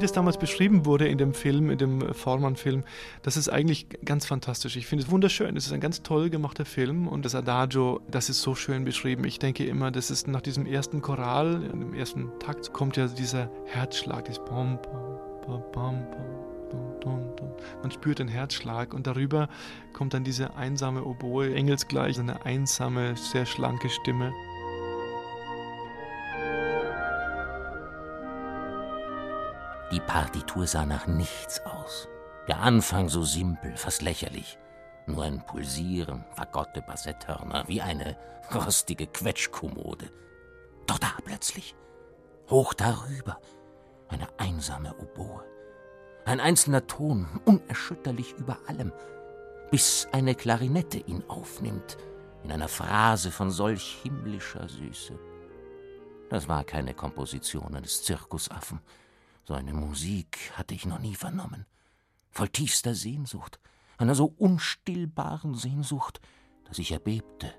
Wie das damals beschrieben wurde in dem Film, in dem Vormann-Film, das ist eigentlich ganz fantastisch. Ich finde es wunderschön. Es ist ein ganz toll gemachter Film und das Adagio, das ist so schön beschrieben. Ich denke immer, das ist nach diesem ersten Choral, im ersten Takt, kommt ja dieser Herzschlag, dieses Bom, Bom, Bom, Bom, man spürt den Herzschlag und darüber kommt dann diese einsame Oboe, engelsgleich, eine einsame, sehr schlanke Stimme. Die Partitur sah nach nichts aus. Der Anfang so simpel, fast lächerlich. Nur ein Pulsieren, vergotte Bassetthörner, wie eine rostige Quetschkommode. Doch da plötzlich, hoch darüber, eine einsame Oboe. Ein einzelner Ton, unerschütterlich über allem, bis eine Klarinette ihn aufnimmt, in einer Phrase von solch himmlischer Süße. Das war keine Komposition eines Zirkusaffen, so eine Musik hatte ich noch nie vernommen. Voll tiefster Sehnsucht, einer so unstillbaren Sehnsucht, dass ich erbebte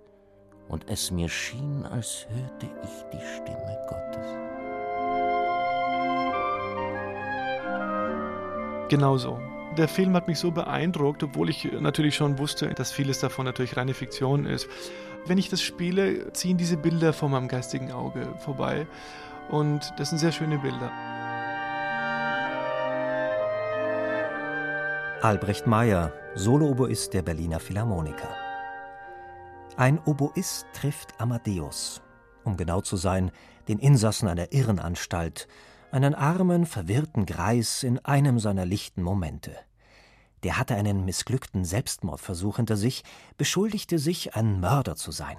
und es mir schien, als hörte ich die Stimme Gottes. Genau so. Der Film hat mich so beeindruckt, obwohl ich natürlich schon wusste, dass vieles davon natürlich reine Fiktion ist. Wenn ich das spiele, ziehen diese Bilder vor meinem geistigen Auge vorbei. Und das sind sehr schöne Bilder. Albrecht Meyer, Solooboist der Berliner Philharmoniker. Ein Oboist trifft Amadeus, um genau zu sein, den Insassen einer Irrenanstalt, einen armen, verwirrten Greis in einem seiner lichten Momente. Der hatte einen missglückten Selbstmordversuch hinter sich, beschuldigte sich, ein Mörder zu sein.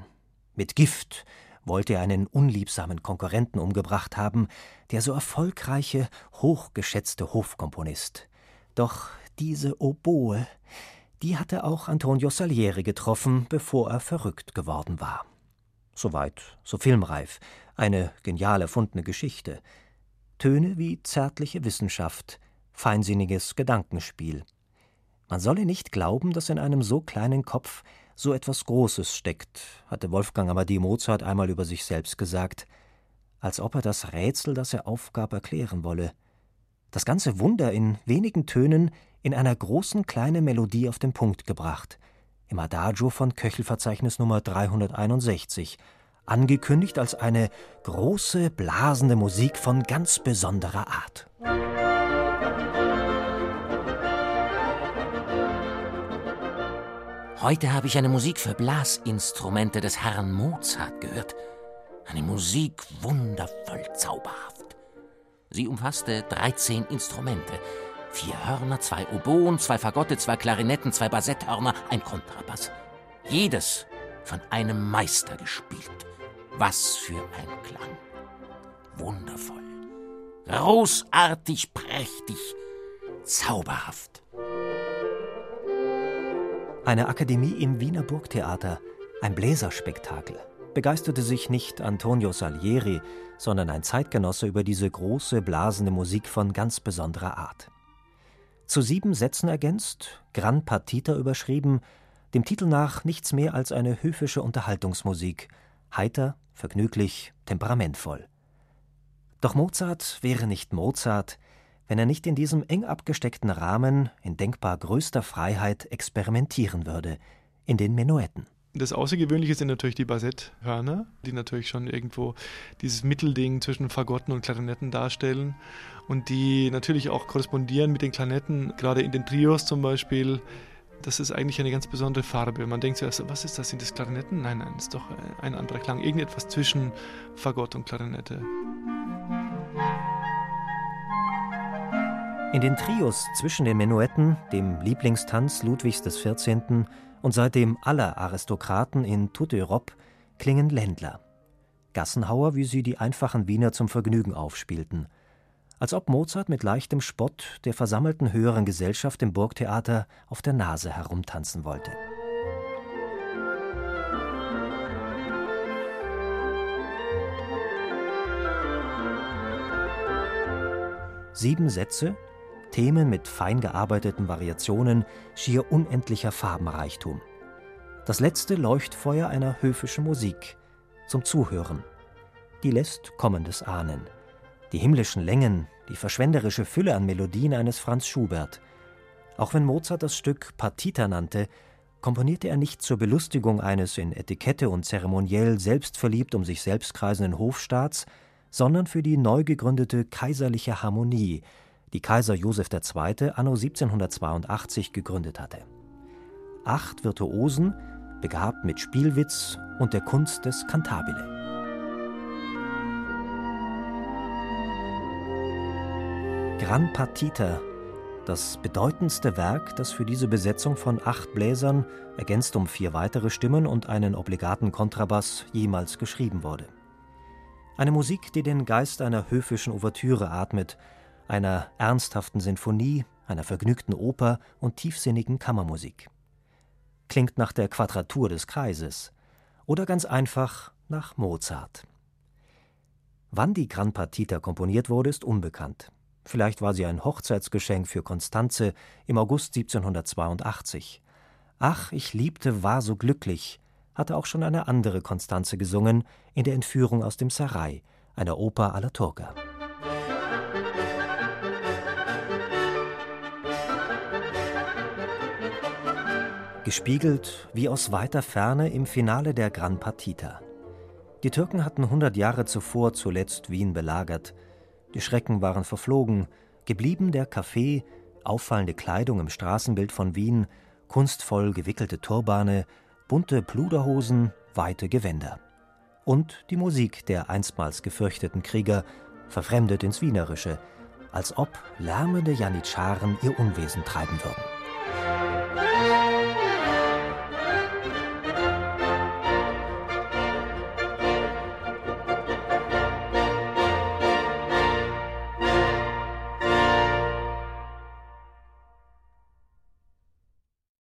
Mit Gift wollte er einen unliebsamen Konkurrenten umgebracht haben, der so erfolgreiche, hochgeschätzte Hofkomponist. Doch diese Oboe, die hatte auch Antonio Salieri getroffen, bevor er verrückt geworden war. Soweit, so filmreif, eine genial erfundene Geschichte. Töne wie zärtliche Wissenschaft, feinsinniges Gedankenspiel. Man solle nicht glauben, dass in einem so kleinen Kopf so etwas Großes steckt, hatte Wolfgang Amadee Mozart einmal über sich selbst gesagt, als ob er das Rätsel, das er aufgab, erklären wolle. Das ganze Wunder in wenigen Tönen in einer großen kleinen Melodie auf den Punkt gebracht, im Adagio von Köchelverzeichnis Nummer 361, angekündigt als eine große, blasende Musik von ganz besonderer Art. Heute habe ich eine Musik für Blasinstrumente des Herrn Mozart gehört. Eine Musik wundervoll zauberhaft. Sie umfasste 13 Instrumente, Vier Hörner, zwei Oboen, zwei Fagotte, zwei Klarinetten, zwei Bassetthörner, ein Kontrabass. Jedes von einem Meister gespielt. Was für ein Klang. Wundervoll. Großartig, prächtig, zauberhaft. Eine Akademie im Wiener Burgtheater, ein Bläserspektakel, begeisterte sich nicht Antonio Salieri, sondern ein Zeitgenosse über diese große blasende Musik von ganz besonderer Art zu sieben Sätzen ergänzt, Gran Partita überschrieben, dem Titel nach nichts mehr als eine höfische Unterhaltungsmusik, heiter, vergnüglich, temperamentvoll. Doch Mozart wäre nicht Mozart, wenn er nicht in diesem eng abgesteckten Rahmen in denkbar größter Freiheit experimentieren würde, in den Menuetten. Das Außergewöhnliche sind natürlich die Bassetthörner, die natürlich schon irgendwo dieses Mittelding zwischen Fagotten und Klarinetten darstellen und die natürlich auch korrespondieren mit den Klarinetten, gerade in den Trios zum Beispiel. Das ist eigentlich eine ganz besondere Farbe. Man denkt zuerst, was ist das? Sind das Klarinetten? Nein, nein, ist doch ein anderer Klang. Irgendetwas zwischen Fagott und Klarinette. In den Trios zwischen den Menuetten, dem Lieblingstanz Ludwigs XIV., und seitdem aller Aristokraten in toute Europe klingen Ländler. Gassenhauer, wie sie die einfachen Wiener zum Vergnügen aufspielten. Als ob Mozart mit leichtem Spott der versammelten höheren Gesellschaft im Burgtheater auf der Nase herumtanzen wollte. Sieben Sätze, Themen mit fein gearbeiteten Variationen, schier unendlicher Farbenreichtum. Das letzte Leuchtfeuer einer höfischen Musik, zum Zuhören. Die lässt Kommendes ahnen. Die himmlischen Längen, die verschwenderische Fülle an Melodien eines Franz Schubert. Auch wenn Mozart das Stück Partita nannte, komponierte er nicht zur Belustigung eines in Etikette und Zeremoniell selbstverliebt um sich selbst kreisenden Hofstaats, sondern für die neu gegründete Kaiserliche Harmonie, die Kaiser Joseph II. anno 1782 gegründet hatte. Acht Virtuosen, begabt mit Spielwitz und der Kunst des Cantabile. Gran Partita, das bedeutendste Werk, das für diese Besetzung von acht Bläsern, ergänzt um vier weitere Stimmen und einen obligaten Kontrabass, jemals geschrieben wurde. Eine Musik, die den Geist einer höfischen Ouvertüre atmet, einer ernsthaften Sinfonie, einer vergnügten Oper und tiefsinnigen Kammermusik. Klingt nach der Quadratur des Kreises oder ganz einfach nach Mozart. Wann die Gran Partita komponiert wurde, ist unbekannt. Vielleicht war sie ein Hochzeitsgeschenk für Konstanze im August 1782. Ach, ich liebte, war so glücklich, hatte auch schon eine andere Konstanze gesungen in der Entführung aus dem Sarai, einer Oper alla Turca. Gespiegelt wie aus weiter Ferne im Finale der Gran Partita. Die Türken hatten hundert Jahre zuvor zuletzt Wien belagert. Die Schrecken waren verflogen, geblieben der Kaffee, auffallende Kleidung im Straßenbild von Wien, kunstvoll gewickelte Turbane, bunte Pluderhosen, weite Gewänder. Und die Musik der einstmals gefürchteten Krieger, verfremdet ins Wienerische, als ob lärmende Janitscharen ihr Unwesen treiben würden.